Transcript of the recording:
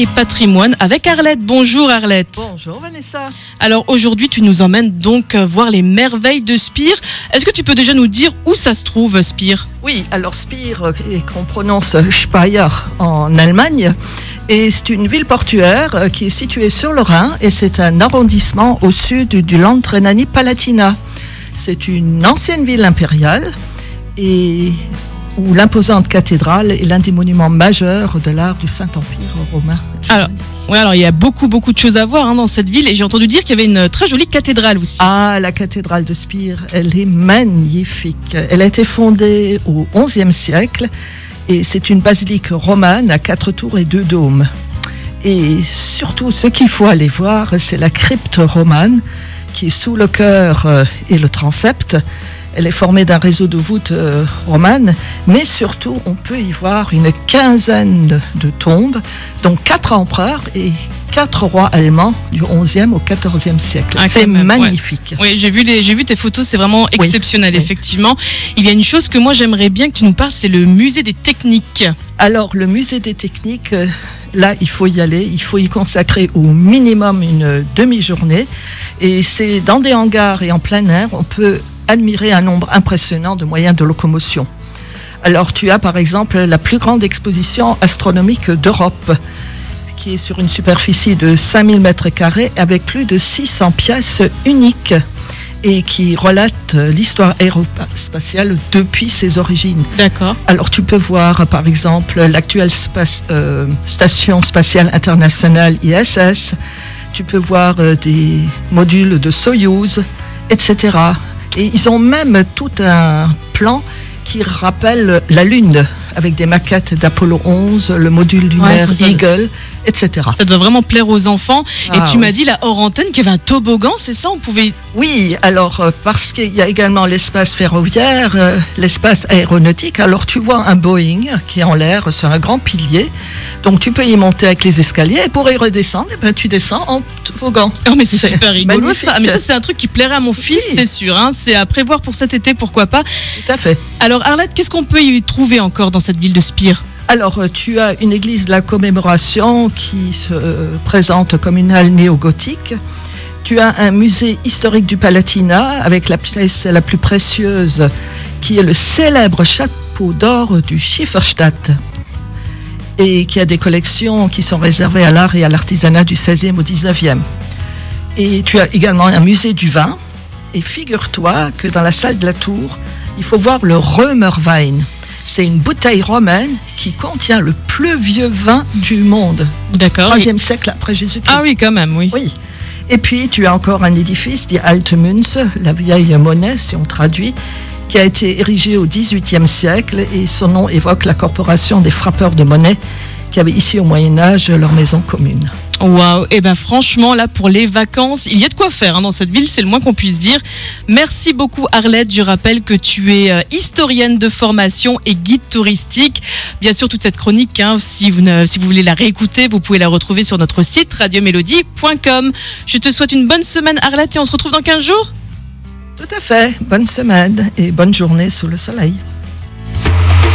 et patrimoine avec Arlette. Bonjour Arlette. Bonjour Vanessa. Alors aujourd'hui tu nous emmènes donc euh, voir les merveilles de Spire. Est-ce que tu peux déjà nous dire où ça se trouve Spire? Oui, alors Spire, euh, qu'on prononce Speyer en Allemagne, et c'est une ville portuaire euh, qui est située sur le Rhin et c'est un arrondissement au sud du Land Rhénanie-Palatinat. C'est une ancienne ville impériale et où l'imposante cathédrale est l'un des monuments majeurs de l'art du Saint-Empire romain. Alors, oui, alors il y a beaucoup, beaucoup de choses à voir hein, dans cette ville et j'ai entendu dire qu'il y avait une très jolie cathédrale aussi. Ah, la cathédrale de Spire, elle est magnifique. Elle a été fondée au XIe siècle et c'est une basilique romane à quatre tours et deux dômes. Et surtout, ce qu'il faut aller voir, c'est la crypte romane qui est sous le chœur euh, et le transept. Elle est formée d'un réseau de voûtes euh, romanes, mais surtout, on peut y voir une quinzaine de tombes, dont quatre empereurs et quatre rois allemands du 11e au 14e siècle. Ah, c'est magnifique. ouais. Oui, j'ai vu, les- j'ai vu tes photos, c'est vraiment exceptionnel, oui. effectivement. Il y a une chose que moi j'aimerais bien que tu nous parles, c'est le musée des techniques. Alors, le musée des techniques, euh, là, il faut y aller. Il faut y consacrer au minimum une demi-journée. Et c'est dans des hangars et en plein air, on peut admirer un nombre impressionnant de moyens de locomotion. Alors, tu as par exemple la plus grande exposition astronomique d'Europe, qui est sur une superficie de 5000 mètres carrés avec plus de 600 pièces uniques et qui relate l'histoire aérospatiale depuis ses origines. D'accord. Alors tu peux voir par exemple l'actuelle space- euh, station spatiale internationale ISS, tu peux voir euh, des modules de Soyuz, etc. Et ils ont même tout un plan qui rappelle la Lune, avec des maquettes d'Apollo 11, le module lunaire ça- Eagle, etc. Ça doit vraiment plaire aux enfants. Ah, et tu oui. m'as dit, la hors antenne, qu'il y avait un toboggan, c'est ça? On pouvait. Oui, alors euh, parce qu'il y a également l'espace ferroviaire, euh, l'espace aéronautique. Alors tu vois un Boeing qui est en l'air sur un grand pilier. Donc tu peux y monter avec les escaliers et pour y redescendre, eh ben, tu descends en toboggan. Oh, mais c'est C'est super rigolo magnifique. ça. Mais ça, c'est un truc qui plairait à mon fils, Oui. c'est sûr. hein. C'est à prévoir pour cet été, pourquoi pas. Tout à fait. Alors, Arlette, qu'est-ce qu'on peut y trouver encore dans cette ville de Spire Alors euh, tu as une église de la commémoration qui se euh, présente comme une halle néo-gothique. Tu as un musée historique du Palatinat avec la pièce la plus précieuse qui est le célèbre chapeau d'or du Schifferstadt et qui a des collections qui sont réservées à l'art et à l'artisanat du 16e au 19e. Et tu as également un musée du vin. Et figure-toi que dans la salle de la tour, il faut voir le Römerwein. C'est une bouteille romaine qui contient le plus vieux vin du monde, D'accord. 3e siècle après Jésus-Christ. Ah oui, quand même, oui. Oui. Et puis, tu as encore un édifice dit Alte Münze, la vieille monnaie, si on traduit, qui a été érigé au XVIIIe siècle et son nom évoque la corporation des frappeurs de monnaie qui avait ici au Moyen-Âge leur maison commune. Waouh, et ben franchement là pour les vacances, il y a de quoi faire hein, dans cette ville, c'est le moins qu'on puisse dire. Merci beaucoup Arlette, je rappelle que tu es euh, historienne de formation et guide touristique. Bien sûr toute cette chronique, hein, si, vous ne- si vous voulez la réécouter, vous pouvez la retrouver sur notre site radiomélodie.com. Je te souhaite une bonne semaine Arlette et on se retrouve dans 15 jours? Tout à fait. Bonne semaine et bonne journée sous le soleil.